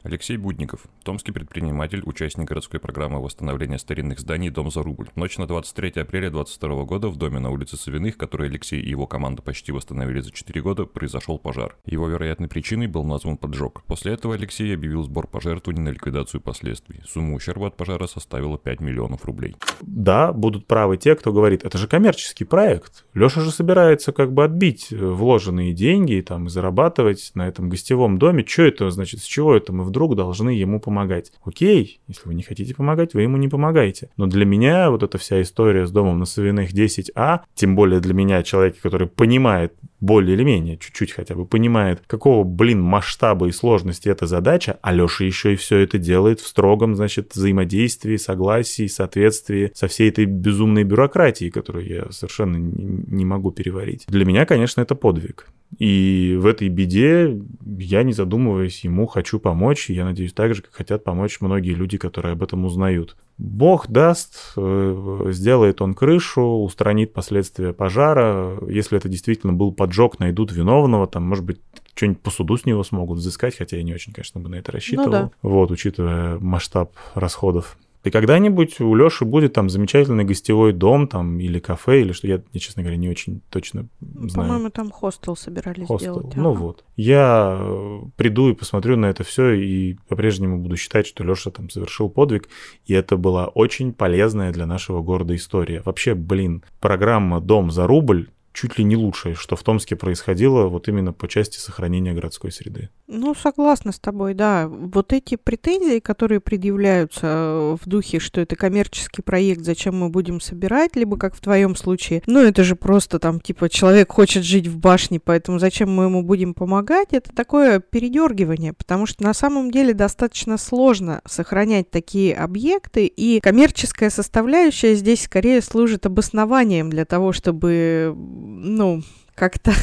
Алексей Будников, томский предприниматель, участник городской программы восстановления старинных зданий «Дом за рубль». Ночь на 23 апреля 2022 года в доме на улице Савиных, который Алексей и его команда почти восстановили за 4 года, произошел пожар. Его вероятной причиной был назван поджог. После этого Алексей объявил сбор пожертвований на ликвидацию последствий. Сумма ущерба от пожара составила 5 миллионов рублей. Да, будут правы те, кто говорит, это же коммерческий проект. Леша же собирается как бы отбить вложенные деньги и там зарабатывать на этом гостевом доме. Что это значит, с чего это мы вдруг должны ему помогать. Окей, если вы не хотите помогать, вы ему не помогаете. Но для меня вот эта вся история с домом на Савиных 10А, тем более для меня, человека, который понимает более или менее, чуть-чуть хотя бы понимает, какого, блин, масштаба и сложности эта задача, а Леша еще и все это делает в строгом, значит, взаимодействии, согласии, соответствии со всей этой безумной бюрократией, которую я совершенно не могу переварить. Для меня, конечно, это подвиг. И в этой беде я, не задумываясь, ему хочу помочь. И я надеюсь, так же, как хотят помочь многие люди, которые об этом узнают. Бог даст, э, сделает он крышу, устранит последствия пожара. Если это действительно был поджог, найдут виновного, там, может быть, что-нибудь по суду с него смогут взыскать, хотя я не очень, конечно, бы на это рассчитывал. Ну, да. Вот, учитывая масштаб расходов. И когда-нибудь у Лёши будет там замечательный гостевой дом там или кафе, или что, я, честно говоря, не очень точно ну, знаю. По-моему, там хостел собирались хостел. делать. Ну ага. вот. Я э, приду и посмотрю на это все и по-прежнему буду считать, что Лёша там совершил подвиг, и это была очень полезная для нашего города история. Вообще, блин, программа «Дом за рубль» чуть ли не лучшее, что в Томске происходило вот именно по части сохранения городской среды. Ну, согласна с тобой, да. Вот эти претензии, которые предъявляются э, в духе, что это коммерческий проект, зачем мы будем собирать, либо как в твоем случае, ну, это же просто там, типа, человек хочет жить в башне, поэтому зачем мы ему будем помогать, это такое передергивание, потому что на самом деле достаточно сложно сохранять такие объекты, и коммерческая составляющая здесь скорее служит обоснованием для того, чтобы ну, как-то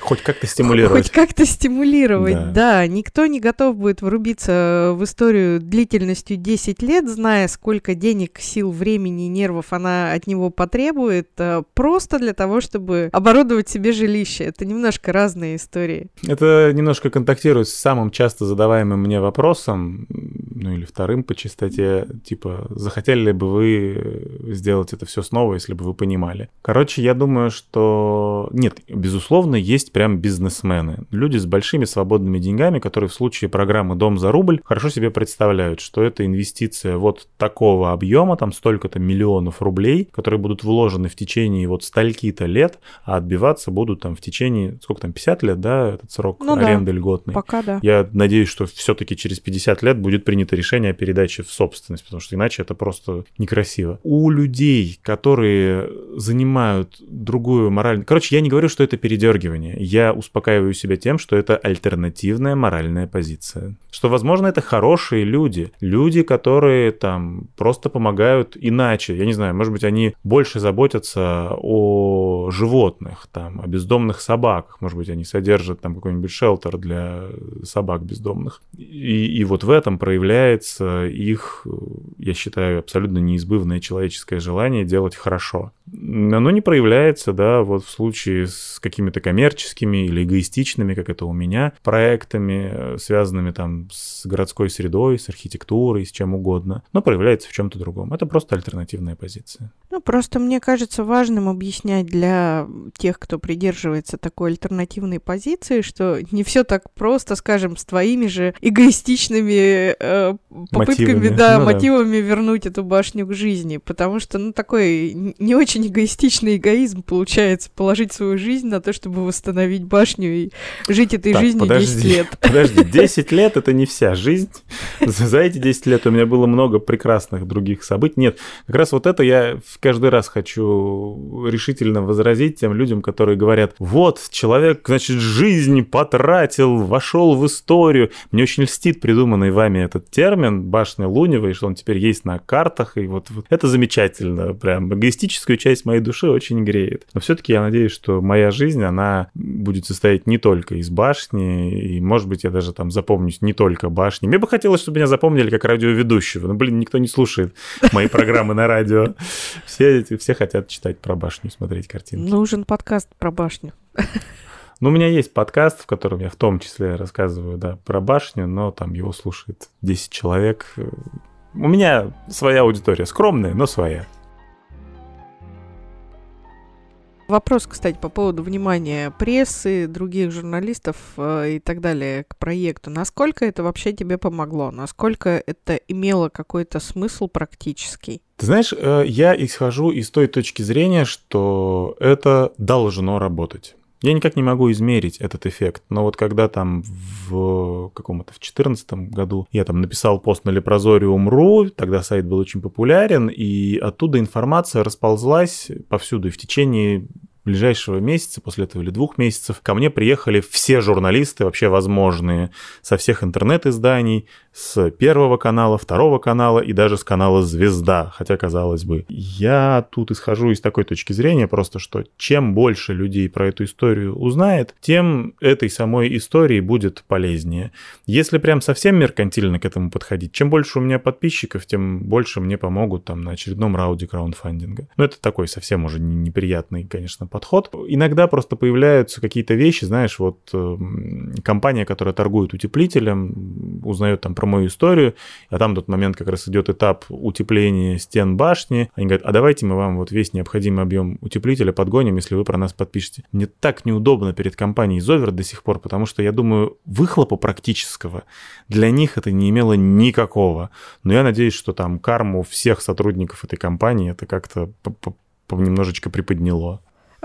Хоть как-то стимулировать. Хоть как-то стимулировать, да. да. Никто не готов будет врубиться в историю длительностью 10 лет, зная, сколько денег, сил, времени и нервов она от него потребует, э, просто для того, чтобы оборудовать себе жилище. Это немножко разные истории. Это немножко контактирует с самым часто задаваемым мне вопросом, ну или вторым по частоте, типа, захотели ли бы вы сделать это все снова, если бы вы понимали. Короче, я думаю, что... Нет, безусловно, есть есть прям бизнесмены. Люди с большими свободными деньгами, которые в случае программы «Дом за рубль» хорошо себе представляют, что это инвестиция вот такого объема, там столько-то миллионов рублей, которые будут вложены в течение вот стольки-то лет, а отбиваться будут там в течение, сколько там, 50 лет, да, этот срок ну, аренды да, льготный. Пока да. Я надеюсь, что все-таки через 50 лет будет принято решение о передаче в собственность, потому что иначе это просто некрасиво. У людей, которые занимают другую моральную... Короче, я не говорю, что это передергивание. Я успокаиваю себя тем, что это альтернативная моральная позиция. Что, возможно, это хорошие люди. Люди, которые там просто помогают иначе. Я не знаю, может быть, они больше заботятся о животных, там, о бездомных собаках. Может быть, они содержат там какой-нибудь шелтер для собак бездомных. И, и вот в этом проявляется их, я считаю, абсолютно неизбывное человеческое желание делать хорошо. Оно не проявляется, да, вот в случае с какими-то коммерческими или эгоистичными, как это у меня, проектами, связанными там с городской средой, с архитектурой, с чем угодно, но проявляется в чем-то другом. Это просто альтернативная позиция. Ну, просто мне кажется важным объяснять для тех, кто придерживается такой альтернативной позиции, что не все так просто, скажем, с твоими же эгоистичными э, попытками, мотивами. да, ну, мотивами да. вернуть эту башню к жизни, потому что, ну, такой не очень эгоистичный эгоизм получается положить свою жизнь на то, чтобы восстановить башню и жить этой так, жизнью подожди, 10 лет. Подожди, 10 лет это не вся жизнь. За, за эти 10 лет у меня было много прекрасных других событий. Нет, как раз вот это я каждый раз хочу решительно возразить тем людям, которые говорят, вот, человек, значит, жизнь потратил, вошел в историю. Мне очень льстит придуманный вами этот термин башня Луневой, что он теперь есть на картах, и вот, вот это замечательно, прям эгоистическую часть моей души очень греет. Но все-таки я надеюсь, что моя жизнь, она будет состоять не только из башни, и, может быть, я даже там запомнюсь не только башни. Мне бы хотелось, чтобы меня запомнили как радиоведущего, но, блин, никто не слушает мои программы на радио. Все, все хотят читать про башню, смотреть картинки. Нужен подкаст про башню. Ну, у меня есть подкаст, в котором я в том числе рассказываю, да, про башню, но там его слушает 10 человек. У меня своя аудитория, скромная, но своя. Вопрос, кстати, по поводу внимания прессы, других журналистов э, и так далее к проекту. Насколько это вообще тебе помогло? Насколько это имело какой-то смысл практический? Ты знаешь, э, я исхожу из той точки зрения, что это должно работать. Я никак не могу измерить этот эффект, но вот когда там в каком-то в 2014 году я там написал пост на Leprozorium.ru, тогда сайт был очень популярен, и оттуда информация расползлась повсюду, и в течение ближайшего месяца, после этого или двух месяцев, ко мне приехали все журналисты вообще возможные со всех интернет-изданий, с Первого канала, Второго канала и даже с канала «Звезда», хотя, казалось бы. Я тут исхожу из такой точки зрения просто, что чем больше людей про эту историю узнает, тем этой самой истории будет полезнее. Если прям совсем меркантильно к этому подходить, чем больше у меня подписчиков, тем больше мне помогут там на очередном раунде краундфандинга. Но это такой совсем уже неприятный, конечно, подход. Иногда просто появляются какие-то вещи, знаешь, вот э, компания, которая торгует утеплителем, узнает там про мою историю, а там тот момент как раз идет этап утепления стен башни. Они говорят, а давайте мы вам вот весь необходимый объем утеплителя подгоним, если вы про нас подпишете. Мне так неудобно перед компанией Зовер до сих пор, потому что я думаю, выхлопа практического для них это не имело никакого. Но я надеюсь, что там карму всех сотрудников этой компании это как-то немножечко приподняло.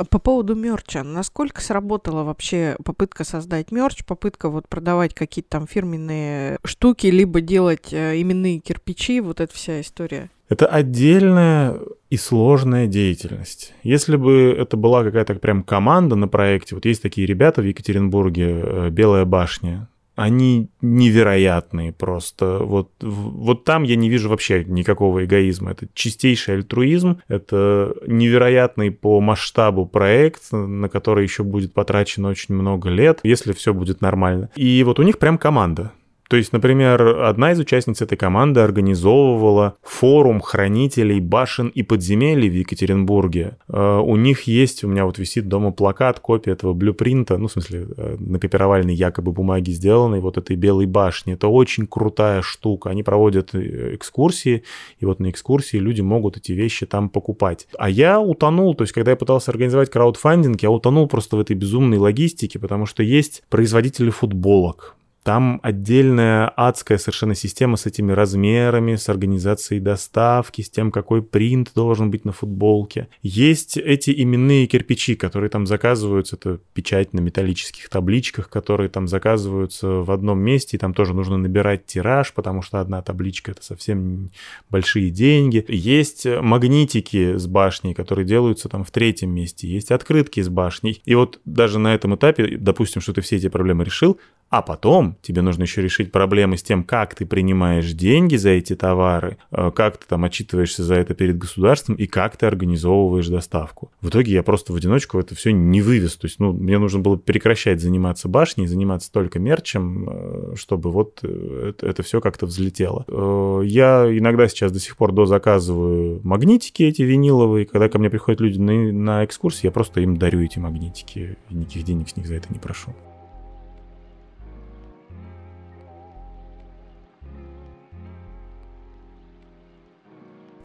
По поводу мерча, насколько сработала вообще попытка создать мерч, попытка вот продавать какие-то там фирменные штуки, либо делать э, именные кирпичи, вот эта вся история? Это отдельная и сложная деятельность. Если бы это была какая-то прям команда на проекте, вот есть такие ребята в Екатеринбурге, э, Белая башня, они невероятные просто. Вот, вот там я не вижу вообще никакого эгоизма. Это чистейший альтруизм, это невероятный по масштабу проект, на который еще будет потрачено очень много лет, если все будет нормально. И вот у них прям команда. То есть, например, одна из участниц этой команды организовывала форум хранителей башен и подземелий в Екатеринбурге. Э, у них есть, у меня вот висит дома плакат, копия этого блюпринта, ну, в смысле, э, на копировальной якобы бумаге сделанной вот этой белой башни. Это очень крутая штука. Они проводят э, экскурсии, и вот на экскурсии люди могут эти вещи там покупать. А я утонул, то есть, когда я пытался организовать краудфандинг, я утонул просто в этой безумной логистике, потому что есть производители футболок, там отдельная адская совершенно система с этими размерами, с организацией доставки, с тем, какой принт должен быть на футболке. Есть эти именные кирпичи, которые там заказываются, это печать на металлических табличках, которые там заказываются в одном месте, и там тоже нужно набирать тираж, потому что одна табличка — это совсем большие деньги. Есть магнитики с башней, которые делаются там в третьем месте, есть открытки с башней. И вот даже на этом этапе, допустим, что ты все эти проблемы решил, а потом тебе нужно еще решить проблемы с тем, как ты принимаешь деньги за эти товары, э, как ты там отчитываешься за это перед государством и как ты организовываешь доставку. В итоге я просто в одиночку это все не вывез. То есть, ну, мне нужно было прекращать заниматься башней, заниматься только мерчем, э, чтобы вот э, это, все как-то взлетело. Я иногда сейчас до сих пор дозаказываю магнитики эти виниловые. Когда ко мне приходят люди на, на экскурсии, я просто им дарю эти магнитики. И никаких денег с них за это не прошу.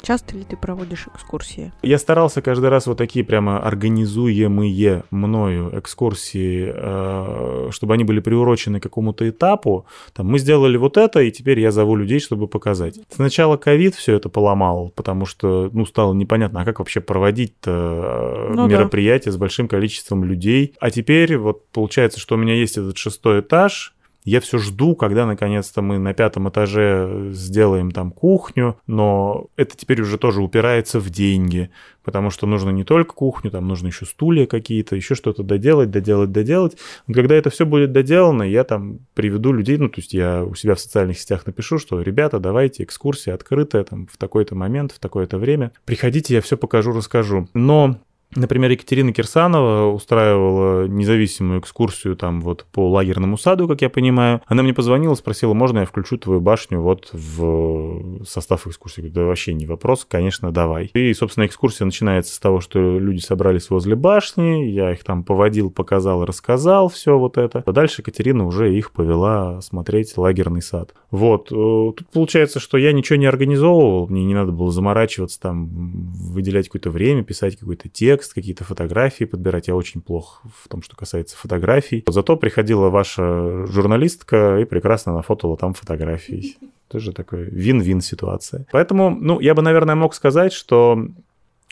Часто ли ты проводишь экскурсии? Я старался каждый раз вот такие прямо организуемые мною экскурсии, э, чтобы они были приурочены к какому-то этапу. Там мы сделали вот это, и теперь я зову людей, чтобы показать. Сначала ковид все это поломал, потому что, ну, стало непонятно, а как вообще проводить э, ну, мероприятие да. с большим количеством людей. А теперь вот получается, что у меня есть этот шестой этаж, я все жду, когда наконец-то мы на пятом этаже сделаем там кухню, но это теперь уже тоже упирается в деньги, потому что нужно не только кухню, там нужно еще стулья какие-то, еще что-то доделать, доделать, доделать. Но когда это все будет доделано, я там приведу людей, ну, то есть я у себя в социальных сетях напишу, что, ребята, давайте, экскурсия открытая там в такой-то момент, в такое-то время. Приходите, я все покажу, расскажу. Но Например, Екатерина Кирсанова устраивала независимую экскурсию там вот по лагерному саду, как я понимаю. Она мне позвонила, спросила, можно я включу твою башню вот в состав экскурсии. Говорю, да вообще не вопрос, конечно, давай. И, собственно, экскурсия начинается с того, что люди собрались возле башни, я их там поводил, показал, рассказал все вот это. А дальше Екатерина уже их повела смотреть лагерный сад. Вот. Э, тут получается, что я ничего не организовывал, мне не надо было заморачиваться там, выделять какое-то время, писать какой-то текст, текст, какие-то фотографии подбирать. Я очень плох в том, что касается фотографий. Зато приходила ваша журналистка и прекрасно нафотала там фотографии. Тоже такая вин-вин ситуация. Поэтому, ну, я бы, наверное, мог сказать, что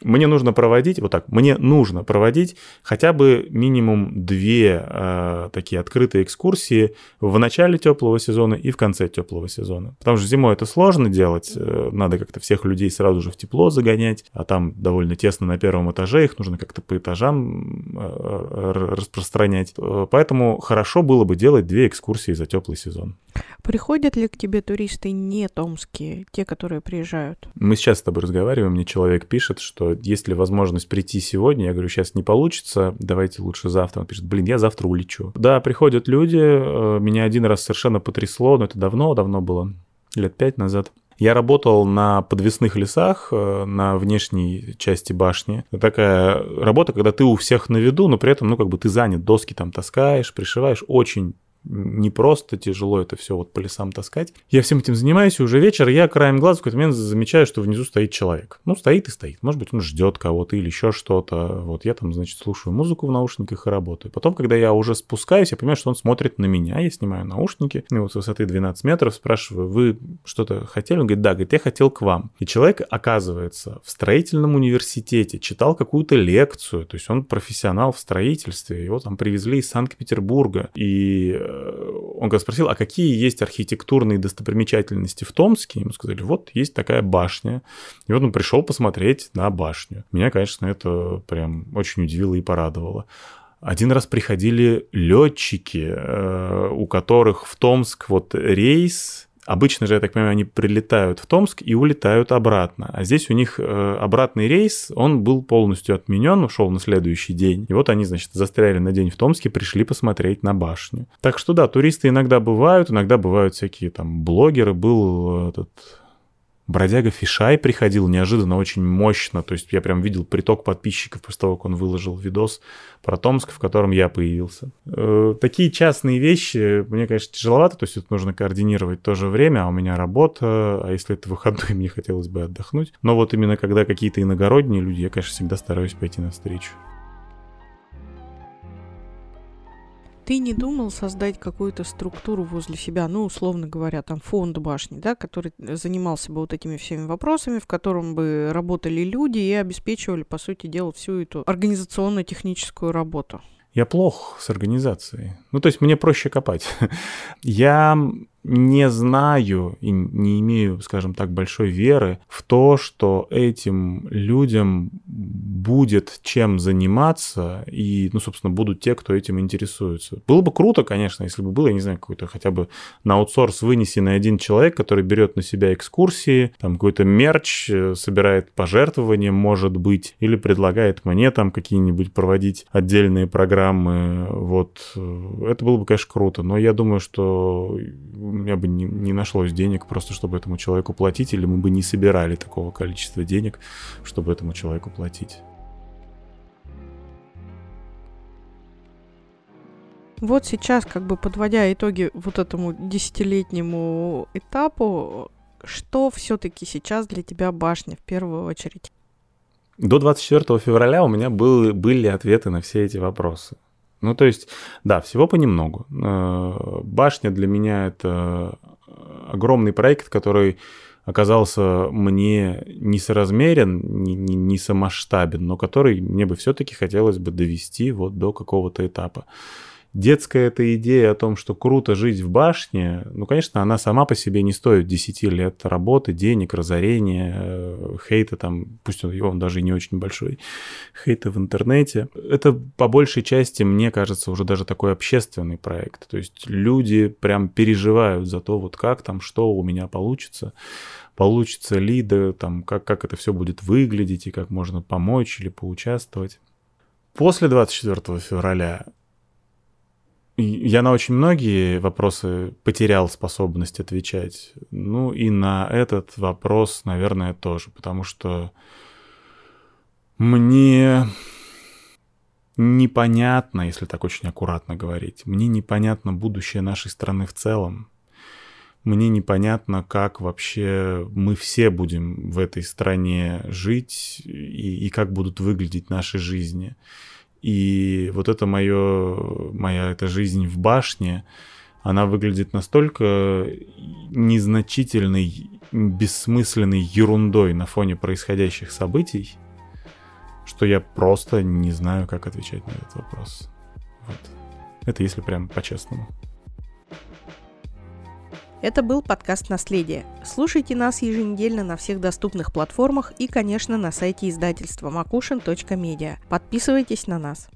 мне нужно проводить, вот так, мне нужно проводить хотя бы минимум две э, такие открытые экскурсии в начале теплого сезона и в конце теплого сезона. Потому что зимой это сложно делать, э, надо как-то всех людей сразу же в тепло загонять, а там довольно тесно на первом этаже, их нужно как-то по этажам э, распространять. Э, поэтому хорошо было бы делать две экскурсии за теплый сезон. Приходят ли к тебе туристы не томские, те, которые приезжают? Мы сейчас с тобой разговариваем, мне человек пишет, что есть ли возможность прийти сегодня, я говорю, сейчас не получится, давайте лучше завтра. Он пишет, блин, я завтра улечу. Да, приходят люди, э, меня один раз совершенно потрясло, но это давно, давно было, лет пять назад. Я работал на подвесных лесах э, на внешней части башни. Это такая работа, когда ты у всех на виду, но при этом, ну, как бы ты занят, доски там таскаешь, пришиваешь. Очень не просто тяжело это все вот по лесам таскать. Я всем этим занимаюсь, и уже вечер я краем глаза в какой-то момент замечаю, что внизу стоит человек. Ну, стоит и стоит. Может быть, он ждет кого-то или еще что-то. Вот я там, значит, слушаю музыку в наушниках и работаю. Потом, когда я уже спускаюсь, я понимаю, что он смотрит на меня. Я снимаю наушники, и вот с высоты 12 метров спрашиваю, вы что-то хотели? Он говорит, да, говорит, я хотел к вам. И человек, оказывается, в строительном университете читал какую-то лекцию, то есть он профессионал в строительстве, его там привезли из Санкт-Петербурга, и он когда спросил, а какие есть архитектурные достопримечательности в Томске? Ему сказали, вот есть такая башня. И вот он пришел посмотреть на башню. Меня, конечно, это прям очень удивило и порадовало. Один раз приходили летчики, э, у которых в Томск вот рейс Обычно же, я так понимаю, они прилетают в Томск и улетают обратно. А здесь у них э, обратный рейс, он был полностью отменен, ушел на следующий день. И вот они, значит, застряли на день в Томске, пришли посмотреть на башню. Так что да, туристы иногда бывают, иногда бывают всякие там блогеры. Был э, этот Бродяга Фишай приходил неожиданно очень мощно, то есть я прям видел приток подписчиков после того, как он выложил видос про Томск, в котором я появился. Э, такие частные вещи, мне, конечно, тяжеловато, то есть это нужно координировать то же время, а у меня работа, а если это выходной, мне хотелось бы отдохнуть. Но вот именно когда какие-то иногородние люди, я, конечно, всегда стараюсь пойти навстречу. Ты не думал создать какую-то структуру возле себя, ну, условно говоря, там фонд башни, да, который занимался бы вот этими всеми вопросами, в котором бы работали люди и обеспечивали, по сути дела, всю эту организационно-техническую работу? Я плох с организацией. Ну, то есть мне проще копать. Я не знаю и не имею, скажем так, большой веры в то, что этим людям будет чем заниматься, и, ну, собственно, будут те, кто этим интересуется. Было бы круто, конечно, если бы было, я не знаю, какой-то хотя бы на аутсорс вынесенный один человек, который берет на себя экскурсии, там какой-то мерч, э, собирает пожертвования, может быть, или предлагает мне там какие-нибудь проводить отдельные программы. Вот. Это было бы, конечно, круто, но я думаю, что меня бы не, не нашлось денег просто, чтобы этому человеку платить, или мы бы не собирали такого количества денег, чтобы этому человеку платить. Вот сейчас, как бы подводя итоги вот этому десятилетнему этапу, что все-таки сейчас для тебя башня в первую очередь? До 24 февраля у меня был, были ответы на все эти вопросы. Ну, то есть, да, всего понемногу. Э, башня для меня это огромный проект, который оказался мне несоразмерен, не, не, не самоштабен, но который мне бы все-таки хотелось бы довести вот до какого-то этапа детская эта идея о том, что круто жить в башне, ну, конечно, она сама по себе не стоит 10 лет работы, денег, разорения, э, хейта там, пусть он, он даже не очень большой, хейта в интернете. Это по большей части, мне кажется, уже даже такой общественный проект. То есть люди прям переживают за то, вот как там, что у меня получится получится ли, да, там, как, как это все будет выглядеть и как можно помочь или поучаствовать. После 24 февраля я на очень многие вопросы потерял способность отвечать. Ну и на этот вопрос, наверное, тоже, потому что мне непонятно, если так очень аккуратно говорить, мне непонятно будущее нашей страны в целом. Мне непонятно, как вообще мы все будем в этой стране жить и, и как будут выглядеть наши жизни. И вот это мое, моя эта жизнь в башне, она выглядит настолько незначительной, бессмысленной ерундой на фоне происходящих событий, что я просто не знаю, как отвечать на этот вопрос. Вот. Это если прям по-честному. Это был подкаст «Наследие». Слушайте нас еженедельно на всех доступных платформах и, конечно, на сайте издательства makushin.media. Подписывайтесь на нас.